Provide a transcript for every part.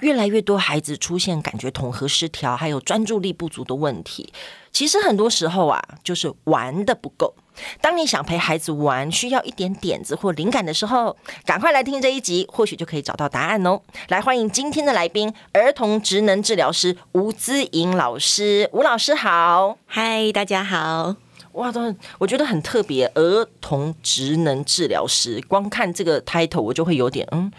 越来越多孩子出现感觉统合失调，还有专注力不足的问题。其实很多时候啊，就是玩的不够。当你想陪孩子玩，需要一点点子或灵感的时候，赶快来听这一集，或许就可以找到答案哦。来欢迎今天的来宾，儿童职能治疗师吴姿颖老师。吴老师好，嗨，大家好。哇，都我觉得很特别，儿童职能治疗师，光看这个 title 我就会有点嗯。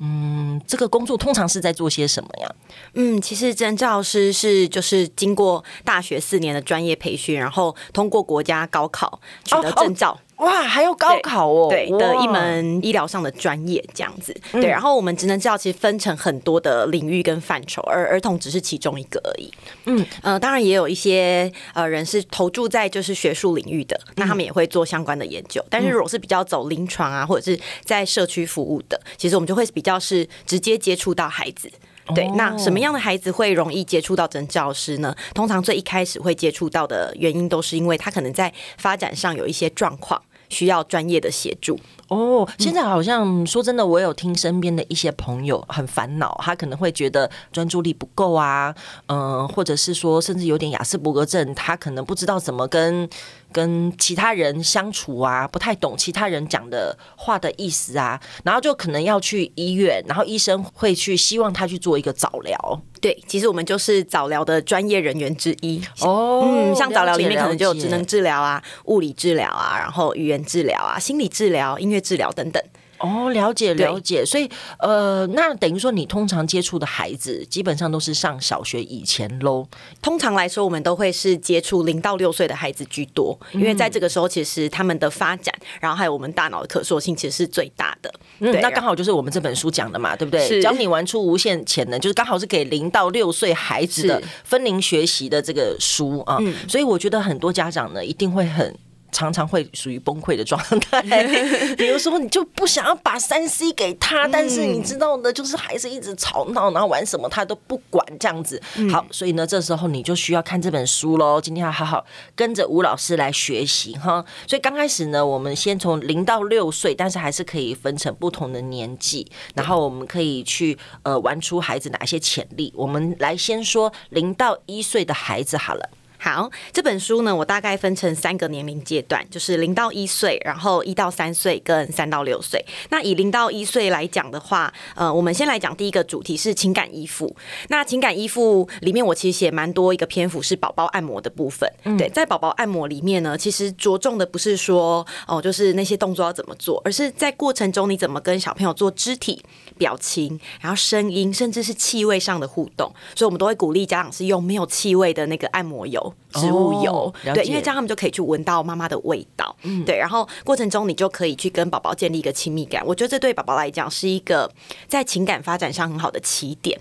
嗯，这个工作通常是在做些什么呀？嗯，其实证照师是就是经过大学四年的专业培训，然后通过国家高考取得证照。哦哦哇，还有高考哦，对，对的一门医疗上的专业这样子，对。然后我们职能治疗其实分成很多的领域跟范畴，而儿童只是其中一个而已。嗯，呃，当然也有一些呃人是投注在就是学术领域的，那他们也会做相关的研究。但是如果是比较走临床啊，或者是在社区服务的，其实我们就会比较是直接接触到孩子。对，那什么样的孩子会容易接触到职能治疗师呢？通常最一开始会接触到的原因，都是因为他可能在发展上有一些状况。需要专业的协助哦。现在好像说真的，我有听身边的一些朋友很烦恼，他可能会觉得专注力不够啊，嗯，或者是说甚至有点雅思伯格症，他可能不知道怎么跟。跟其他人相处啊，不太懂其他人讲的话的意思啊，然后就可能要去医院，然后医生会去希望他去做一个早疗。对，其实我们就是早疗的专业人员之一。哦，嗯，像早疗里面可能就有职能治疗啊、物理治疗啊，然后语言治疗啊、心理治疗、音乐治疗等等。哦，了解了解，所以呃，那等于说你通常接触的孩子基本上都是上小学以前喽。通常来说，我们都会是接触零到六岁的孩子居多，因为在这个时候，其实他们的发展，然后还有我们大脑的可塑性，其实是最大的。嗯，那刚好就是我们这本书讲的嘛，对不对？教你玩出无限潜能，就是刚好是给零到六岁孩子的分龄学习的这个书啊。所以我觉得很多家长呢，一定会很。常常会属于崩溃的状态，比如说你就不想要把三 C 给他，但是你知道的，就是还是一直吵闹，然后玩什么他都不管这样子。好，所以呢，这时候你就需要看这本书喽。今天要好好跟着吴老师来学习哈。所以刚开始呢，我们先从零到六岁，但是还是可以分成不同的年纪，然后我们可以去呃玩出孩子哪些潜力。我们来先说零到一岁的孩子好了。好，这本书呢，我大概分成三个年龄阶段，就是零到一岁，然后一到三岁跟三到六岁。那以零到一岁来讲的话，呃，我们先来讲第一个主题是情感依附。那情感依附里面，我其实写蛮多一个篇幅是宝宝按摩的部分。嗯、对，在宝宝按摩里面呢，其实着重的不是说哦，就是那些动作要怎么做，而是在过程中你怎么跟小朋友做肢体、表情，然后声音，甚至是气味上的互动。所以我们都会鼓励家长是用没有气味的那个按摩油。植物油，哦、对，因为这样他们就可以去闻到妈妈的味道，嗯，对，然后过程中你就可以去跟宝宝建立一个亲密感。我觉得这对宝宝来讲是一个在情感发展上很好的起点。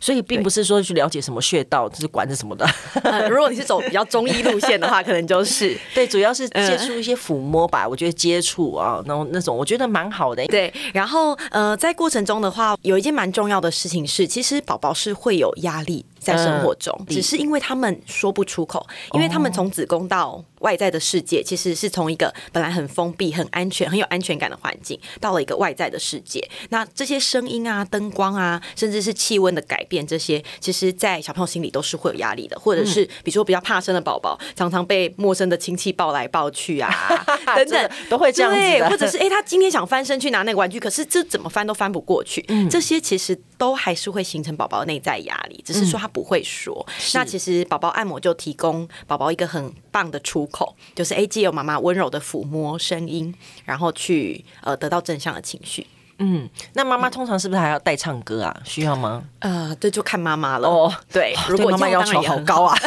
所以并不是说去了解什么穴道，就是管着什么的。呃，如果你是走比较中医路线的话，可能就是对，主要是接触一些抚摸吧。我觉得接触啊，然后那种我觉得蛮好的。对，然后呃，在过程中的话，有一件蛮重要的事情是，其实宝宝是会有压力。在生活中，只是因为他们说不出口，因为他们从子宫到外在的世界，其实是从一个本来很封闭、很安全、很有安全感的环境，到了一个外在的世界。那这些声音啊、灯光啊，甚至是气温的改变，这些其实，在小朋友心里都是会有压力的。或者是比如说比较怕生的宝宝，常常被陌生的亲戚抱来抱去啊，等等，都会这样子。对，或者是哎，他今天想翻身去拿那个玩具，可是这怎么翻都翻不过去。这些其实都还是会形成宝宝内在压力，只是说他。不会说，那其实宝宝按摩就提供宝宝一个很棒的出口，就是哎，借由妈妈温柔的抚摸声音，然后去呃得到正向的情绪。嗯，那妈妈通常是不是还要带唱歌啊？需要吗？呃，这就看妈妈了。哦，对，如果妈妈要求好高啊，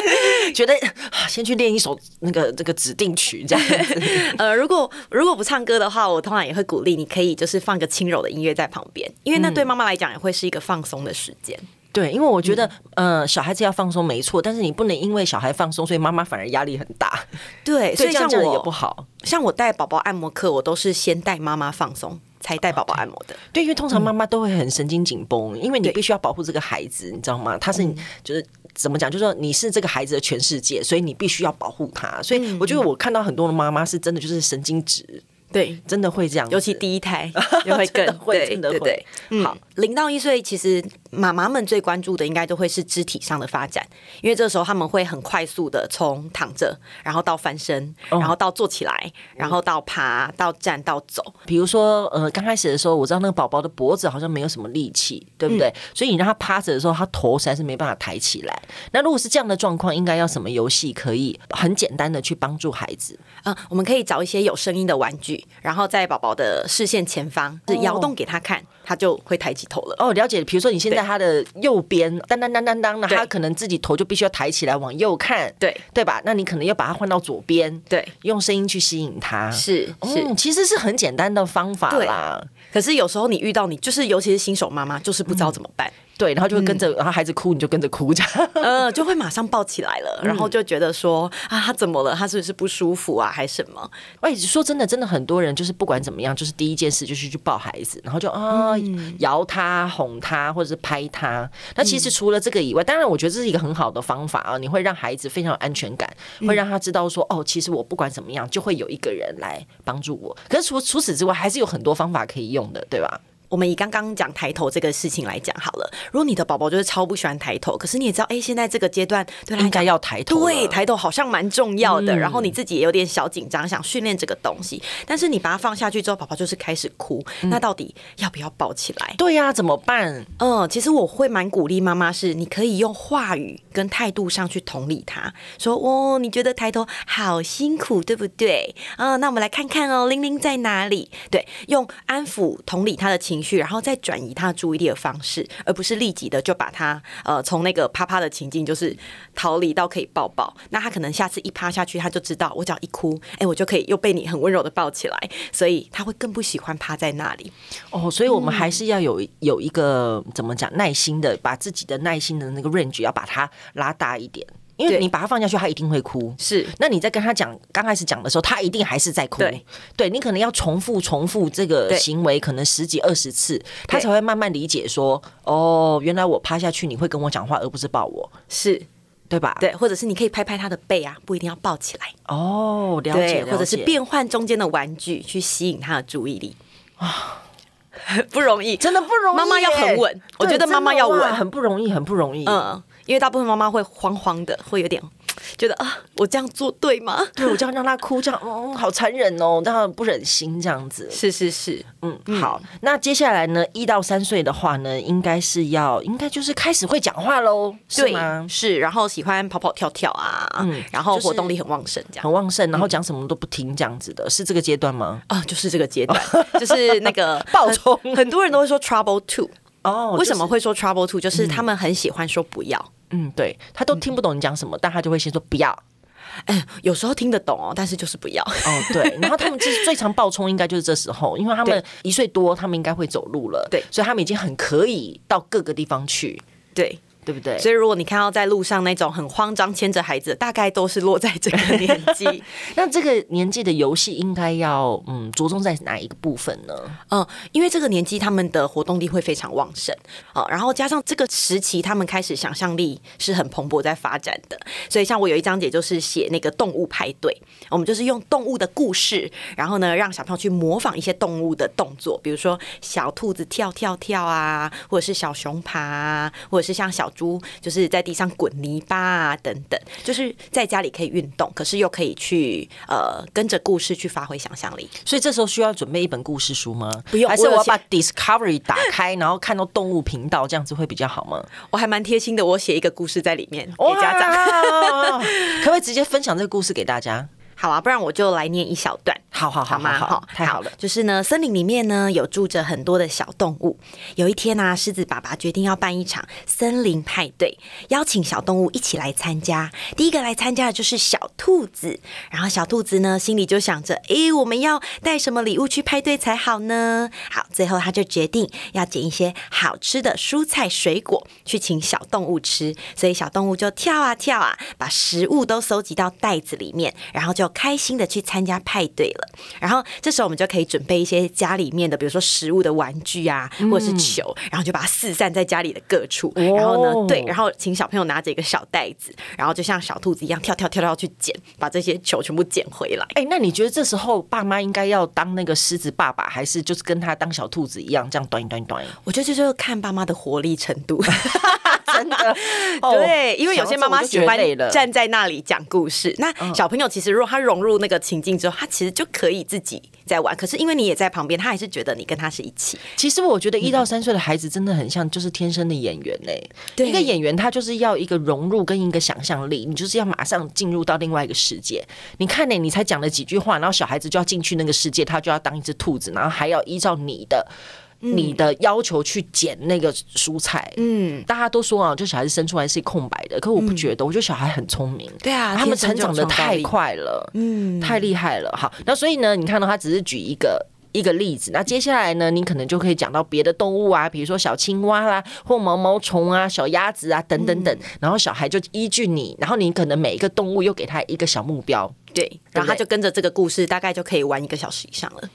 觉得先去练一首那个这个指定曲这样子。呃，如果如果不唱歌的话，我通常也会鼓励你可以就是放个轻柔的音乐在旁边，因为那对妈妈来讲也会是一个放松的时间。对，因为我觉得，嗯、呃，小孩子要放松没错，但是你不能因为小孩放松，所以妈妈反而压力很大。对，所以像我这样也不好。像我带宝宝按摩课，我都是先带妈妈放松。才带宝宝按摩的。对，因为通常妈妈都会很神经紧绷，因为你必须要保护这个孩子，你知道吗？他是就是怎么讲，就是说你是这个孩子的全世界，所以你必须要保护他。所以我觉得我看到很多的妈妈是真的就是神经质。对，真的会这样，尤其第一胎 就会更会，真的会。对，好，零到一岁，其实妈妈们最关注的应该都会是肢体上的发展，因为这时候他们会很快速的从躺着，然后到翻身，然后到坐起来，然后到爬，到站，到走。比如说，呃，刚开始的时候，我知道那个宝宝的脖子好像没有什么力气，对不对？所以你让他趴着的时候，他头实在是没办法抬起来。那如果是这样的状况，应该要什么游戏可以很简单的去帮助孩子？嗯，我们可以找一些有声音的玩具。然后在宝宝的视线前方是摇动给他看，他就会抬起头了。哦，了解。比如说你现在他的右边，当当当当当，那他可能自己头就必须要抬起来往右看，对对吧？那你可能要把它换到左边，对，用声音去吸引他。是是、嗯，其实是很简单的方法啦。可是有时候你遇到你就是尤其是新手妈妈，就是不知道怎么办。嗯对，然后就会跟着，然后孩子哭，你就跟着哭，这样，呃，就会马上抱起来了，然后就觉得说啊，他怎么了？他是不是不舒服啊，还是什么？哎，说真的，真的很多人就是不管怎么样，就是第一件事就是去抱孩子，然后就啊摇他、哄他，或者是拍他。那其实除了这个以外，当然我觉得这是一个很好的方法啊，你会让孩子非常有安全感，会让他知道说哦，其实我不管怎么样，就会有一个人来帮助我。可是除除此之外，还是有很多方法可以用的，对吧？我们以刚刚讲抬头这个事情来讲好了。如果你的宝宝就是超不喜欢抬头，可是你也知道，哎，现在这个阶段对他应该要抬头，对，抬头好像蛮重要的。嗯、然后你自己也有点小紧张，想训练这个东西，但是你把它放下去之后，宝宝就是开始哭。嗯、那到底要不要抱起来？对呀、啊，怎么办？嗯，其实我会蛮鼓励妈妈，是你可以用话语跟态度上去同理他，说哦，你觉得抬头好辛苦，对不对？嗯，那我们来看看哦，玲玲在哪里？对，用安抚同理他的情情绪，然后再转。移他注意力的方式，而不是立即的就把他呃从那个啪啪的情境，就是逃离到可以抱抱。那他可能下次一趴下去，他就知道我只要一哭，哎、我就可以又被你很温柔的抱起来，所以他会更不喜欢趴在那里。哦，所以我们还是要有有一个怎么讲耐心的，把自己的耐心的那个 range 要把它拉大一点。因为你把他放下去，他一定会哭。是，那你在跟他讲刚开始讲的时候，他一定还是在哭。对，对你可能要重复重复这个行为，可能十几二十次，他才会慢慢理解说，哦，原来我趴下去你会跟我讲话，而不是抱我，是对吧？对，或者是你可以拍拍他的背啊，不一定要抱起来。哦，了解，了解。或者是变换中间的玩具去吸引他的注意力啊，不容易，真的不容易。妈妈要很稳，我觉得妈妈要稳，很不容易，很不容易。嗯。因为大部分妈妈会慌慌的，会有点觉得啊，我这样做对吗？对，我这样让他哭，这样嗯，好残忍哦，让他不忍心这样子。是是是，嗯，好。那接下来呢，一到三岁的话呢，应该是要，应该就是开始会讲话喽，是吗？是，然后喜欢跑跑跳跳啊，嗯，然后活动力很旺盛，这样很旺盛，然后讲什么都不听这样子的，是这个阶段吗？啊，就是这个阶段，就是那个 暴冲，很多人都会说 trouble two。哦，为什么会说 trouble two？就是他们很喜欢说不要。嗯，对，他都听不懂你讲什么，嗯、但他就会先说不要。哎，有时候听得懂哦，但是就是不要。哦，对，然后他们其实 最常爆冲应该就是这时候，因为他们一岁多，他们应该会走路了，对，所以他们已经很可以到各个地方去，对。对不对？所以如果你看到在路上那种很慌张牵着孩子，大概都是落在这个年纪。那这个年纪的游戏应该要嗯着重在哪一个部分呢？嗯，因为这个年纪他们的活动力会非常旺盛啊，然后加上这个时期他们开始想象力是很蓬勃在发展的。所以像我有一章节就是写那个动物派对，我们就是用动物的故事，然后呢让小朋友去模仿一些动物的动作，比如说小兔子跳跳跳啊，或者是小熊爬啊，或者是像小。猪就是在地上滚泥巴啊，等等，就是在家里可以运动，可是又可以去呃跟着故事去发挥想象力。所以这时候需要准备一本故事书吗？不用，还是我要把 Discovery 打开，然后看到动物频道，这样子会比较好吗？我还蛮贴心的，我写一个故事在里面给家长，可不可以直接分享这个故事给大家？好啊，不然我就来念一小段。好好好，好吗？好，太好了。就是呢，森林里面呢有住着很多的小动物。有一天呢、啊，狮子爸爸决定要办一场森林派对，邀请小动物一起来参加。第一个来参加的就是小兔子。然后小兔子呢，心里就想着：哎，我们要带什么礼物去派对才好呢？好，最后他就决定要捡一些好吃的蔬菜水果去请小动物吃。所以小动物就跳啊跳啊，把食物都收集到袋子里面，然后就开心的去参加派对了。了。然后这时候我们就可以准备一些家里面的，比如说食物的玩具啊，或者是球，然后就把它四散在家里的各处。然后呢，对，然后请小朋友拿着一个小袋子，然后就像小兔子一样跳跳跳跳去捡，把这些球全部捡回来。哎，那你觉得这时候爸妈应该要当那个狮子爸爸，还是就是跟他当小兔子一样这样端一端一端？我觉得这就是看爸妈的活力程度。真的，对，因为有些妈妈喜欢站在那里讲故事。那小朋友其实如果他融入那个情境之后，他其实就可以自己在玩。可是因为你也在旁边，他还是觉得你跟他是一起。其实我觉得一到三岁的孩子真的很像，就是天生的演员嘞。对，一个演员他就是要一个融入跟一个想象力，你就是要马上进入到另外一个世界。你看呢，你才讲了几句话，然后小孩子就要进去那个世界，他就要当一只兔子，然后还要依照你的。你的要求去捡那个蔬菜，嗯，大家都说啊，就小孩子生出来是空白的，可我不觉得，我觉得小孩很聪明，对啊，他们成长的太快了，嗯，太厉害了。好，那所以呢，你看到他只是举一个一个例子，那接下来呢，你可能就可以讲到别的动物啊，比如说小青蛙啦，或毛毛虫啊、小鸭子啊等等等，然后小孩就依据你，然后你可能每一个动物又给他一个小目标，对，然后他就跟着这个故事，大概就可以玩一个小时以上了。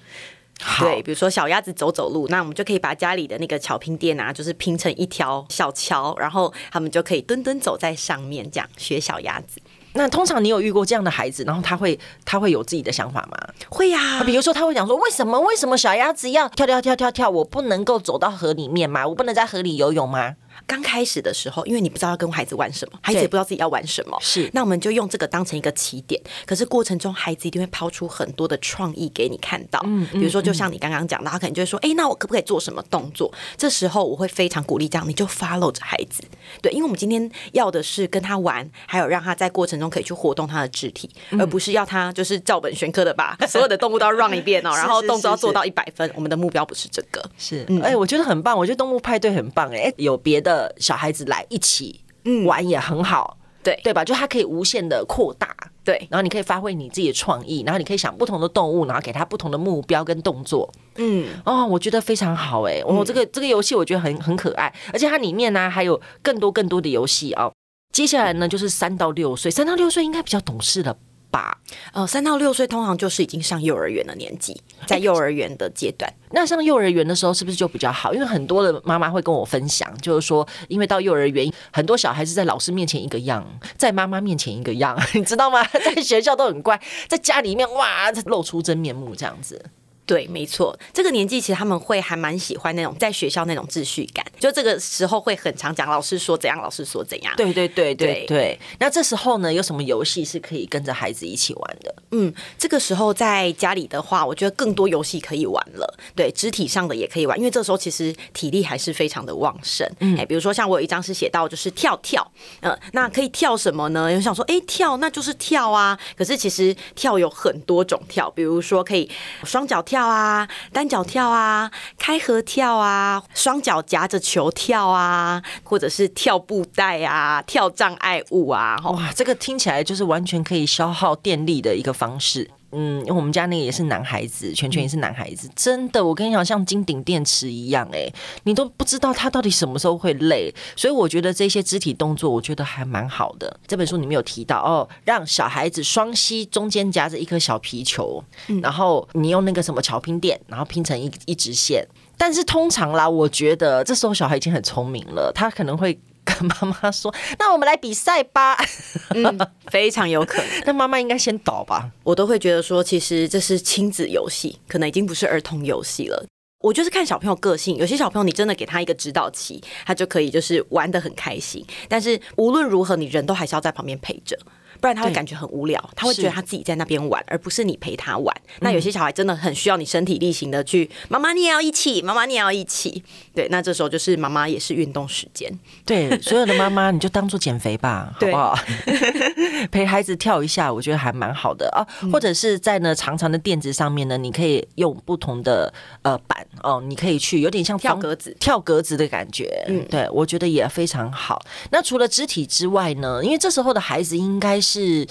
对，比如说小鸭子走走路，那我们就可以把家里的那个巧拼垫啊，就是拼成一条小桥，然后他们就可以蹲蹲走在上面，这样学小鸭子。那通常你有遇过这样的孩子，然后他会他会有自己的想法吗？会呀、啊，比如说他会讲说，为什么为什么小鸭子要跳跳跳跳跳，我不能够走到河里面吗？我不能在河里游泳吗？刚开始的时候，因为你不知道要跟孩子玩什么，孩子也不知道自己要玩什么，是那我们就用这个当成一个起点。可是过程中，孩子一定会抛出很多的创意给你看到。嗯，比如说，就像你刚刚讲的，他可能就会说：“哎，那我可不可以做什么动作？”这时候我会非常鼓励这样，你就 follow 着孩子。对，因为我们今天要的是跟他玩，还有让他在过程中可以去活动他的肢体，而不是要他就是照本宣科的把所有的动物都要 run 一遍哦，然后 动作要做到一百分。我们的目标不是这个。是，哎，我觉得很棒，我觉得动物派对很棒。哎，有别的小孩子来一起玩也很好，嗯、对。对吧？就它可以无限的扩大，对，然后你可以发挥你自己的创意，然后你可以想不同的动物，然后给它不同的目标跟动作，嗯，哦，我觉得非常好哎，我、哦、这个这个游戏我觉得很很可爱，而且它里面呢、啊、还有更多更多的游戏哦。接下来呢就是三到六岁，三到六岁应该比较懂事了。吧，呃，三到六岁通常就是已经上幼儿园的年纪，在幼儿园的阶段。那上幼儿园的时候是不是就比较好？因为很多的妈妈会跟我分享，就是说，因为到幼儿园，很多小孩子在老师面前一个样，在妈妈面前一个样，你知道吗？在学校都很乖，在家里面哇，露出真面目这样子。对，没错，这个年纪其实他们会还蛮喜欢那种在学校那种秩序感，就这个时候会很常讲老师说怎样，老师说怎样。对对对对对。那这时候呢，有什么游戏是可以跟着孩子一起玩的？嗯，这个时候在家里的话，我觉得更多游戏可以玩了。对，肢体上的也可以玩，因为这时候其实体力还是非常的旺盛。嗯，哎，比如说像我有一张是写到就是跳跳，嗯、呃，那可以跳什么呢？有想说，哎，跳那就是跳啊。可是其实跳有很多种跳，比如说可以双脚跳。跳啊，单脚跳啊，开合跳啊，双脚夹着球跳啊，或者是跳布袋啊，跳障碍物啊，哇，这个听起来就是完全可以消耗电力的一个方式。嗯，我们家那个也是男孩子，全全也是男孩子，真的，我跟你讲，像金顶电池一样，哎，你都不知道他到底什么时候会累，所以我觉得这些肢体动作，我觉得还蛮好的。这本书里面有提到哦，让小孩子双膝中间夹着一颗小皮球，然后你用那个什么桥拼垫，然后拼成一一直线。但是通常啦，我觉得这时候小孩已经很聪明了，他可能会。跟妈妈说：“那我们来比赛吧。”嗯，非常有可能。那妈妈应该先倒吧？我都会觉得说，其实这是亲子游戏，可能已经不是儿童游戏了。我就是看小朋友个性，有些小朋友你真的给他一个指导期，他就可以就是玩的很开心。但是无论如何，你人都还是要在旁边陪着。不然他会感觉很无聊，他会觉得他自己在那边玩，而不是你陪他玩。那有些小孩真的很需要你身体力行的去，妈妈你也要一起，妈妈你也要一起。对，那这时候就是妈妈也是运动时间。对，所有的妈妈你就当做减肥吧，好不好？陪孩子跳一下，我觉得还蛮好的啊。或者是在呢长长的垫子上面呢，你可以用不同的呃板哦，你可以去有点像跳格子、跳格子的感觉。嗯，对，我觉得也非常好。那除了肢体之外呢，因为这时候的孩子应该是。是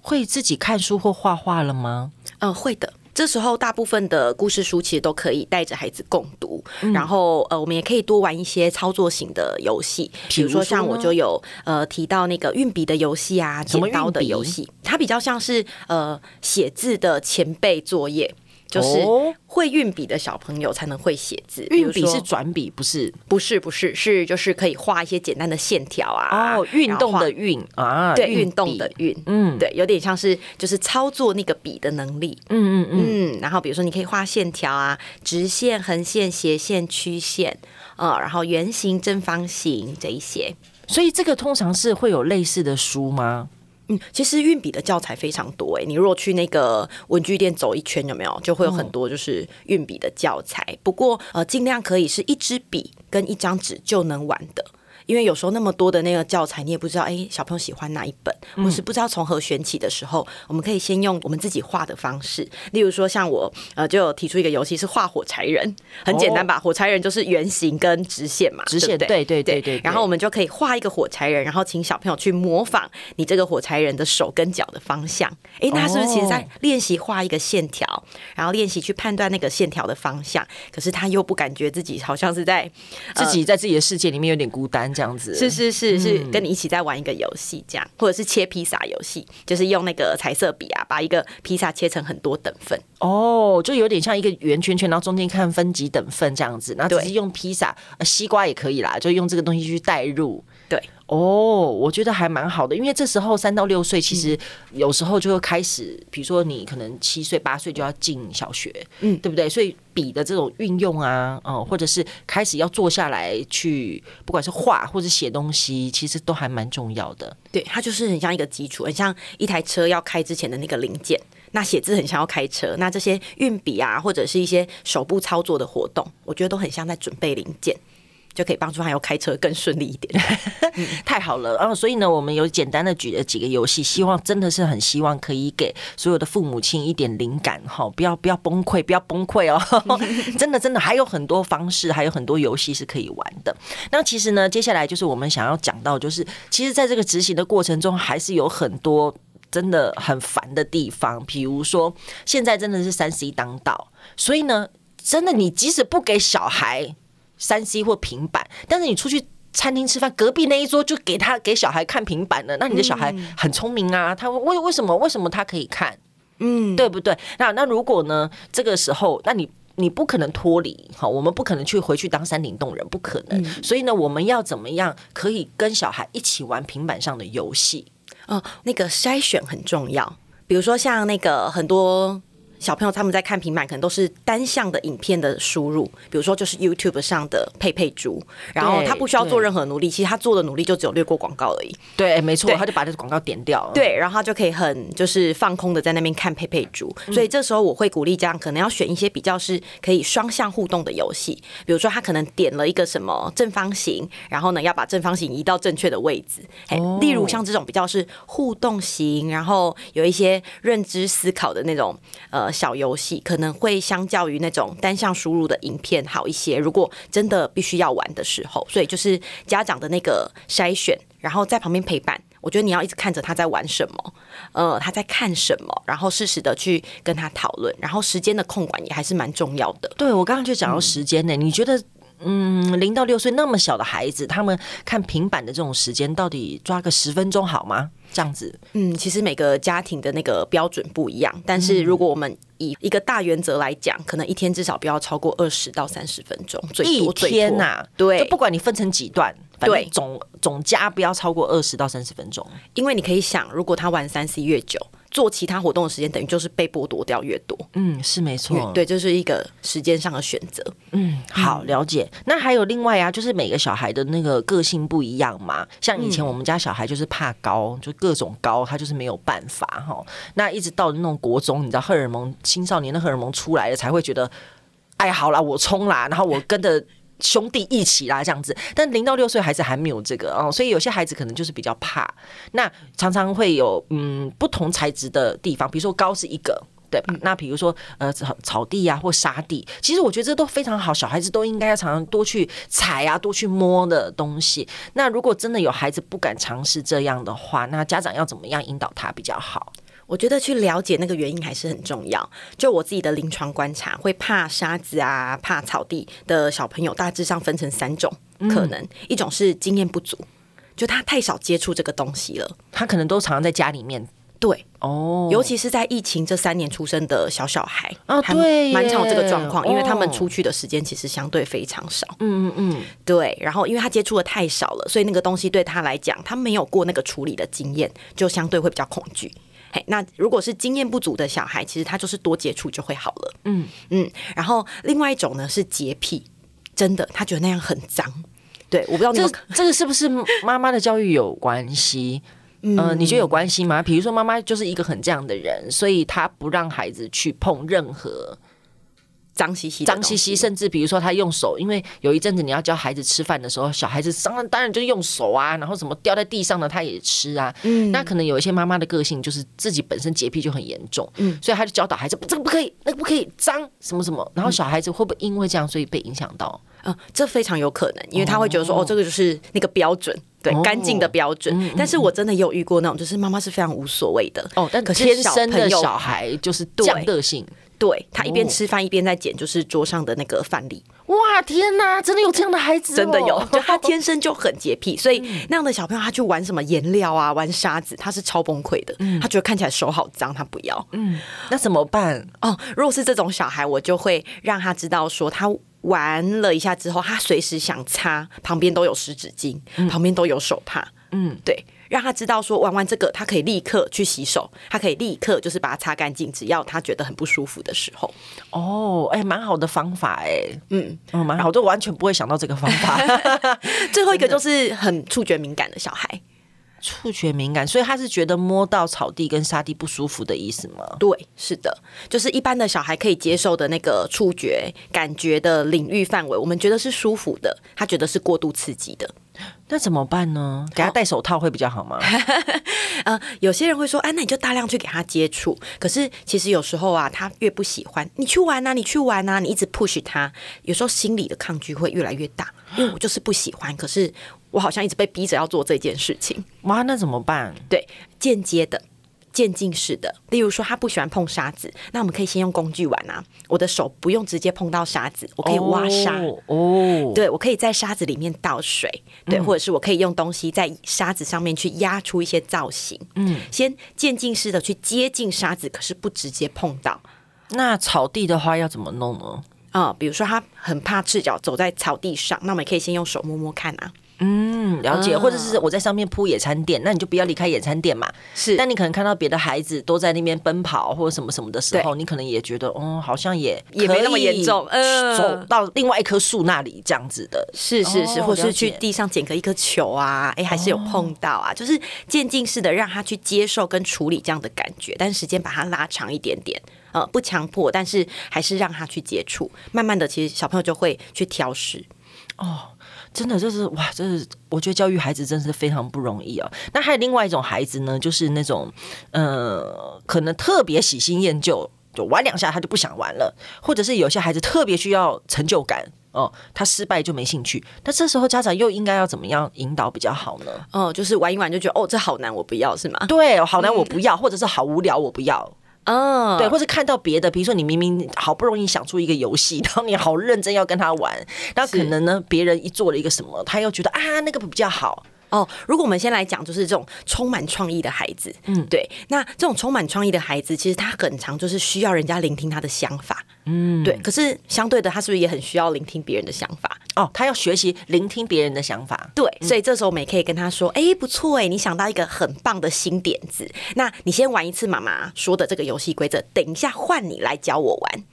会自己看书或画画了吗？嗯，会的。这时候大部分的故事书其实都可以带着孩子共读，嗯、然后呃，我们也可以多玩一些操作型的游戏，比如说像我就有呃提到那个运笔的游戏啊，剪刀的游戏，它比较像是呃写字的前辈作业。就是会运笔的小朋友才能会写字。运笔是转笔，不是？不是，不是，是就是可以画一些简单的线条啊。哦，运动的运啊，对，运动的运，嗯，对，有点像是就是操作那个笔的能力。嗯嗯嗯。然后比如说，你可以画线条啊，直线、横线、斜线、曲线，呃，然后圆形、正方形这一些。所以这个通常是会有类似的书吗？嗯，其实运笔的教材非常多诶，你如果去那个文具店走一圈，有没有就会有很多就是运笔的教材。不过呃，尽量可以是一支笔跟一张纸就能玩的。因为有时候那么多的那个教材，你也不知道，哎，小朋友喜欢哪一本，或是不知道从何选起的时候，我们可以先用我们自己画的方式。例如说，像我呃，就有提出一个游戏是画火柴人，很简单吧？火柴人就是圆形跟直线嘛，直线，对对对对对。然后我们就可以画一个火柴人，然后请小朋友去模仿你这个火柴人的手跟脚的方向。哎，那是不是其实在练习画一个线条，然后练习去判断那个线条的方向？可是他又不感觉自己好像是在自己在自己的世界里面有点孤单。这样子。是是是是跟你一起在玩一个游戏，这样、嗯、或者是切披萨游戏，就是用那个彩色笔啊，把一个披萨切成很多等份。哦，就有点像一个圆圈圈，然后中间看分级等份这样子，然后直接用披萨，西瓜也可以啦，就用这个东西去代入。对哦，我觉得还蛮好的，因为这时候三到六岁其实有时候就会开始，嗯、比如说你可能七岁八岁就要进小学，嗯，对不对？所以笔的这种运用啊，嗯，或者是开始要坐下来去，不管是画或者写东西，其实都还蛮重要的。对，它就是很像一个基础，很像一台车要开之前的那个零件。那写字很像要开车，那这些运笔啊，或者是一些手部操作的活动，我觉得都很像在准备零件。就可以帮助他要开车更顺利一点，太好了。然后所以呢，我们有简单的举了几个游戏，希望真的是很希望可以给所有的父母亲一点灵感哈，不要不要崩溃，不要崩溃哦。真的真的还有很多方式，还有很多游戏是可以玩的。那其实呢，接下来就是我们想要讲到，就是其实在这个执行的过程中，还是有很多真的很烦的地方。比如说，现在真的是三 C 当道，所以呢，真的你即使不给小孩。三 C 或平板，但是你出去餐厅吃饭，隔壁那一桌就给他给小孩看平板了。那你的小孩很聪明啊，他为为什么为什么他可以看？嗯，对不对？那那如果呢？这个时候，那你你不可能脱离哈，我们不可能去回去当山顶洞人，不可能。所以呢，我们要怎么样可以跟小孩一起玩平板上的游戏？哦，那个筛选很重要。比如说像那个很多。小朋友他们在看平板，可能都是单向的影片的输入，比如说就是 YouTube 上的佩佩猪，然后他不需要做任何努力，其实他做的努力就只有略过广告而已。对，没错，他就把这个广告点掉了。对，然后他就可以很就是放空的在那边看佩佩猪。所以这时候我会鼓励家长，可能要选一些比较是可以双向互动的游戏，比如说他可能点了一个什么正方形，然后呢要把正方形移到正确的位置。哦。例如像这种比较是互动型，然后有一些认知思考的那种呃。小游戏可能会相较于那种单向输入的影片好一些。如果真的必须要玩的时候，所以就是家长的那个筛选，然后在旁边陪伴。我觉得你要一直看着他在玩什么，呃，他在看什么，然后适时的去跟他讨论。然后时间的控管也还是蛮重要的。对，我刚刚就讲到时间呢，你觉得？嗯，零到六岁那么小的孩子，他们看平板的这种时间，到底抓个十分钟好吗？这样子，嗯，其实每个家庭的那个标准不一样，但是如果我们以一个大原则来讲，可能一天至少不要超过二十到三十分钟，最多最多。一天呐、啊，对，就不管你分成几段，反正，总总加不要超过二十到三十分钟，因为你可以想，如果他玩三 C 越久。做其他活动的时间等于就是被剥夺掉越多，嗯，是没错，对，这、就是一个时间上的选择，嗯，好了解。那还有另外啊，就是每个小孩的那个个性不一样嘛，像以前我们家小孩就是怕高，就各种高，他就是没有办法哈。那一直到那种国中，你知道荷尔蒙青少年的荷尔蒙出来了，才会觉得，哎，好啦，我冲啦，然后我跟着。兄弟一起啦，这样子，但零到六岁孩子还没有这个哦，所以有些孩子可能就是比较怕。那常常会有嗯不同材质的地方，比如说高是一个，对那比如说呃草草地啊或沙地，其实我觉得这都非常好，小孩子都应该要常常多去踩啊，多去摸的东西。那如果真的有孩子不敢尝试这样的话，那家长要怎么样引导他比较好？我觉得去了解那个原因还是很重要。就我自己的临床观察，会怕沙子啊、怕草地的小朋友，大致上分成三种可能。嗯、一种是经验不足，就他太少接触这个东西了，他可能都常常在家里面。对哦，尤其是在疫情这三年出生的小小孩啊，对，蛮常有这个状况，因为他们出去的时间其实相对非常少。嗯嗯嗯，对。然后因为他接触的太少了，所以那个东西对他来讲，他没有过那个处理的经验，就相对会比较恐惧。嘿，那如果是经验不足的小孩，其实他就是多接触就会好了。嗯嗯。然后另外一种呢是洁癖，真的他觉得那样很脏。对，我不知道这这个是不是妈妈的教育有关系？嗯、呃，你觉得有关系吗？比如说，妈妈就是一个很这样的人，所以她不让孩子去碰任何脏兮兮、脏兮兮，甚至比如说他用手，因为有一阵子你要教孩子吃饭的时候，小孩子当然当然就用手啊，然后什么掉在地上的他也吃啊。嗯，那可能有一些妈妈的个性就是自己本身洁癖就很严重，嗯，所以他就教导孩子，这个不可以，那个不可以脏什么什么，然后小孩子会不会因为这样所以被影响到？这非常有可能，因为他会觉得说，哦，哦，这个就是那个标准。对，干净的标准。哦、但是我真的有遇过那种，就是妈妈是非常无所谓的哦，但可是天生的小孩就是这样个性。对，他一边吃饭一边在捡，就是桌上的那个饭粒。哇，天哪，真的有这样的孩子、哦？真的有，就他天生就很洁癖，所以那样的小朋友，他去玩什么颜料啊，玩沙子，他是超崩溃的。嗯、他觉得看起来手好脏，他不要。嗯，那怎么办？哦，如果是这种小孩，我就会让他知道说他。玩了一下之后，他随时想擦，旁边都有湿纸巾，嗯、旁边都有手帕。嗯，对，让他知道说玩完这个，他可以立刻去洗手，他可以立刻就是把它擦干净。只要他觉得很不舒服的时候，哦，哎、欸，蛮好的方法哎、欸，嗯，嗯，蛮好，我都完全不会想到这个方法。最后一个就是很触觉敏感的小孩。触觉敏感，所以他是觉得摸到草地跟沙地不舒服的意思吗？对，是的，就是一般的小孩可以接受的那个触觉感觉的领域范围，我们觉得是舒服的，他觉得是过度刺激的。那怎么办呢？给他戴手套会比较好吗？呃，有些人会说，哎，那你就大量去给他接触。可是其实有时候啊，他越不喜欢，你去玩啊，你去玩啊，你一直 push 他，有时候心里的抗拒会越来越大。因为我就是不喜欢，可是我好像一直被逼着要做这件事情。哇，那怎么办？对，间接的。渐进式的，例如说他不喜欢碰沙子，那我们可以先用工具玩啊。我的手不用直接碰到沙子，我可以挖沙哦。哦对，我可以在沙子里面倒水，对，嗯、或者是我可以用东西在沙子上面去压出一些造型。嗯，先渐进式的去接近沙子，可是不直接碰到。那草地的话要怎么弄呢？啊、嗯，比如说他很怕赤脚走在草地上，那我们可以先用手摸摸看啊。嗯，了解，或者是我在上面铺野餐垫，那你就不要离开野餐垫嘛。是，但你可能看到别的孩子都在那边奔跑或者什么什么的时候，你可能也觉得，哦，好像也也没那么严重，嗯，走到另外一棵树那里这样子的，是是是，或是去地上捡个一颗球啊，哎，还是有碰到啊，就是渐进式的让他去接受跟处理这样的感觉，但是时间把它拉长一点点，呃，不强迫，但是还是让他去接触，慢慢的，其实小朋友就会去挑食，哦。真的就是哇，这是我觉得教育孩子真是非常不容易啊。那还有另外一种孩子呢，就是那种呃，可能特别喜新厌旧，就玩两下他就不想玩了，或者是有些孩子特别需要成就感哦，他失败就没兴趣。那这时候家长又应该要怎么样引导比较好呢？哦，就是玩一玩就觉得哦，这好难，我不要是吗？对，好难我不要，嗯、或者是好无聊我不要。嗯，对，或是看到别的，比如说你明明好不容易想出一个游戏，然后你好认真要跟他玩，那可能呢，别人一做了一个什么，他又觉得啊，那个比较好。哦，如果我们先来讲，就是这种充满创意的孩子，嗯，对，那这种充满创意的孩子，其实他很常就是需要人家聆听他的想法，嗯，对。可是相对的，他是不是也很需要聆听别人的想法？哦，他要学习聆听别人的想法，对。所以这时候我们也可以跟他说，哎，不错哎，你想到一个很棒的新点子，那你先玩一次妈妈说的这个游戏规则，等一下换你来教我玩。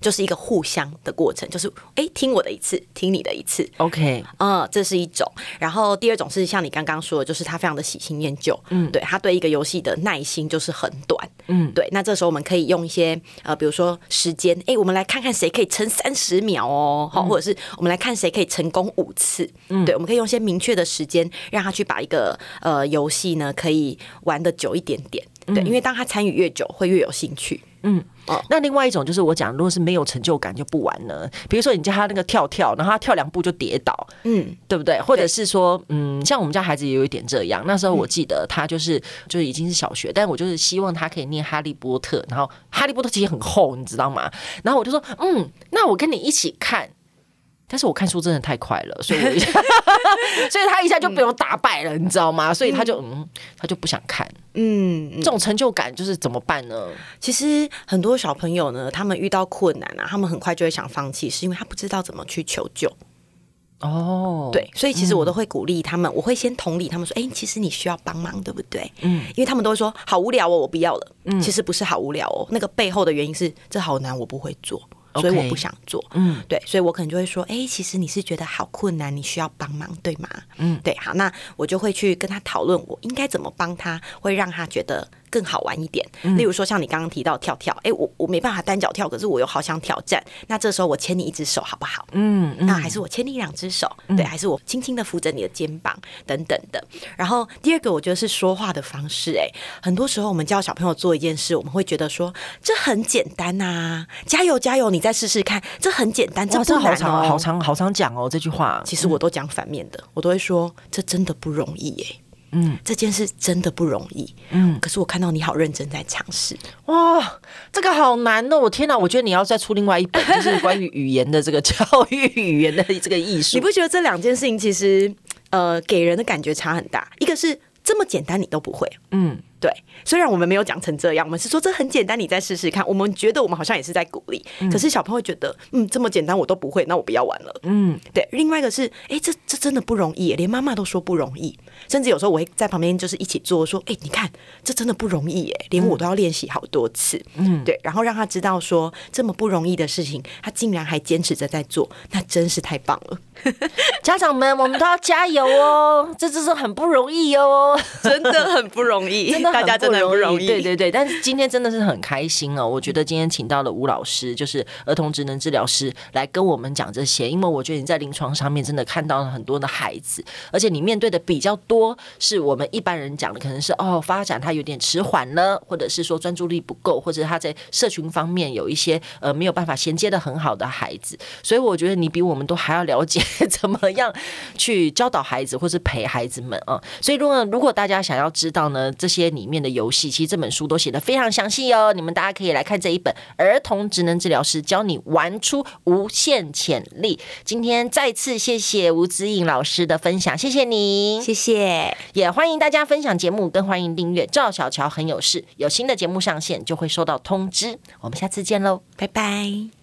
就是一个互相的过程，就是哎，听我的一次，听你的一次，OK，嗯，这是一种。然后第二种是像你刚刚说的，就是他非常的喜新厌旧，嗯，对，他对一个游戏的耐心就是很短，嗯，对。那这时候我们可以用一些呃，比如说时间，哎，我们来看看谁可以撑三十秒哦，好，或者是我们来看谁可以成功五次，嗯，对，我们可以用一些明确的时间，让他去把一个呃游戏呢可以玩的久一点点，对，因为当他参与越久，会越有兴趣。嗯，哦，那另外一种就是我讲，如果是没有成就感就不玩了。比如说你叫他那个跳跳，然后他跳两步就跌倒，嗯，对不对？或者是说，嗯，像我们家孩子也有一点这样。那时候我记得他就是就是已经是小学，但我就是希望他可以念《哈利波特》，然后《哈利波特》其实很厚，你知道吗？然后我就说，嗯，那我跟你一起看。但是我看书真的太快了，所以我一下 所以他一下就被我打败了，嗯、你知道吗？所以他就嗯，他就不想看。嗯，这种成就感就是怎么办呢？其实很多小朋友呢，他们遇到困难啊，他们很快就会想放弃，是因为他不知道怎么去求救。哦，对，所以其实我都会鼓励他们，嗯、我会先同理他们说：“哎、欸，其实你需要帮忙，对不对？”嗯，因为他们都会说：“好无聊哦，我不要了。”嗯，其实不是好无聊哦，那个背后的原因是这好难，我不会做。所以我不想做，嗯，对，所以我可能就会说，哎、欸，其实你是觉得好困难，你需要帮忙，对吗？嗯，对，好，那我就会去跟他讨论，我应该怎么帮他，会让他觉得。更好玩一点，例如说像你刚刚提到跳跳，哎、欸，我我没办法单脚跳，可是我又好想挑战，那这时候我牵你一只手好不好？嗯，那还是我牵你两只手，嗯、对，还是我轻轻的扶着你的肩膀等等的。然后第二个，我觉得是说话的方式，哎，很多时候我们教小朋友做一件事，我们会觉得说这很简单呐、啊，加油加油，你再试试看，这很简单，这不难、哦、好长好长好长讲哦，这句话，其实我都讲反面的，我都会说这真的不容易耶。嗯，这件事真的不容易。嗯，可是我看到你好认真在尝试。哇，这个好难哦！我天哪，我觉得你要再出另外一本，就是关于语言的这个教育语言的这个艺术。你不觉得这两件事情其实呃给人的感觉差很大？一个是这么简单你都不会，嗯。对，虽然我们没有讲成这样，我们是说这很简单，你再试试看。我们觉得我们好像也是在鼓励，嗯、可是小朋友会觉得，嗯，这么简单我都不会，那我不要玩了。嗯，对。另外一个是，哎、欸，这这真的不容易，连妈妈都说不容易，甚至有时候我会在旁边就是一起做，说，哎、欸，你看这真的不容易，哎，连我都要练习好多次。嗯，对。然后让他知道说这么不容易的事情，他竟然还坚持着在做，那真是太棒了。家长们，我们都要加油哦！这真是很不容易哦，真的很不容易，真的大家真的很不容易。对对对，但是今天真的是很开心哦！我觉得今天请到了吴老师，就是儿童职能治疗师，来跟我们讲这些。因为我觉得你在临床上面真的看到了很多的孩子，而且你面对的比较多，是我们一般人讲的，可能是哦发展他有点迟缓了，或者是说专注力不够，或者他在社群方面有一些呃没有办法衔接的很好的孩子。所以我觉得你比我们都还要了解。怎么样去教导孩子，或是陪孩子们啊？所以，如果如果大家想要知道呢，这些里面的游戏，其实这本书都写得非常详细哦。你们大家可以来看这一本《儿童职能治疗师教你玩出无限潜力》。今天再次谢谢吴子颖老师的分享，谢谢你，谢谢。也欢迎大家分享节目，更欢迎订阅赵小乔很有事，有新的节目上线就会收到通知。我们下次见喽，拜拜。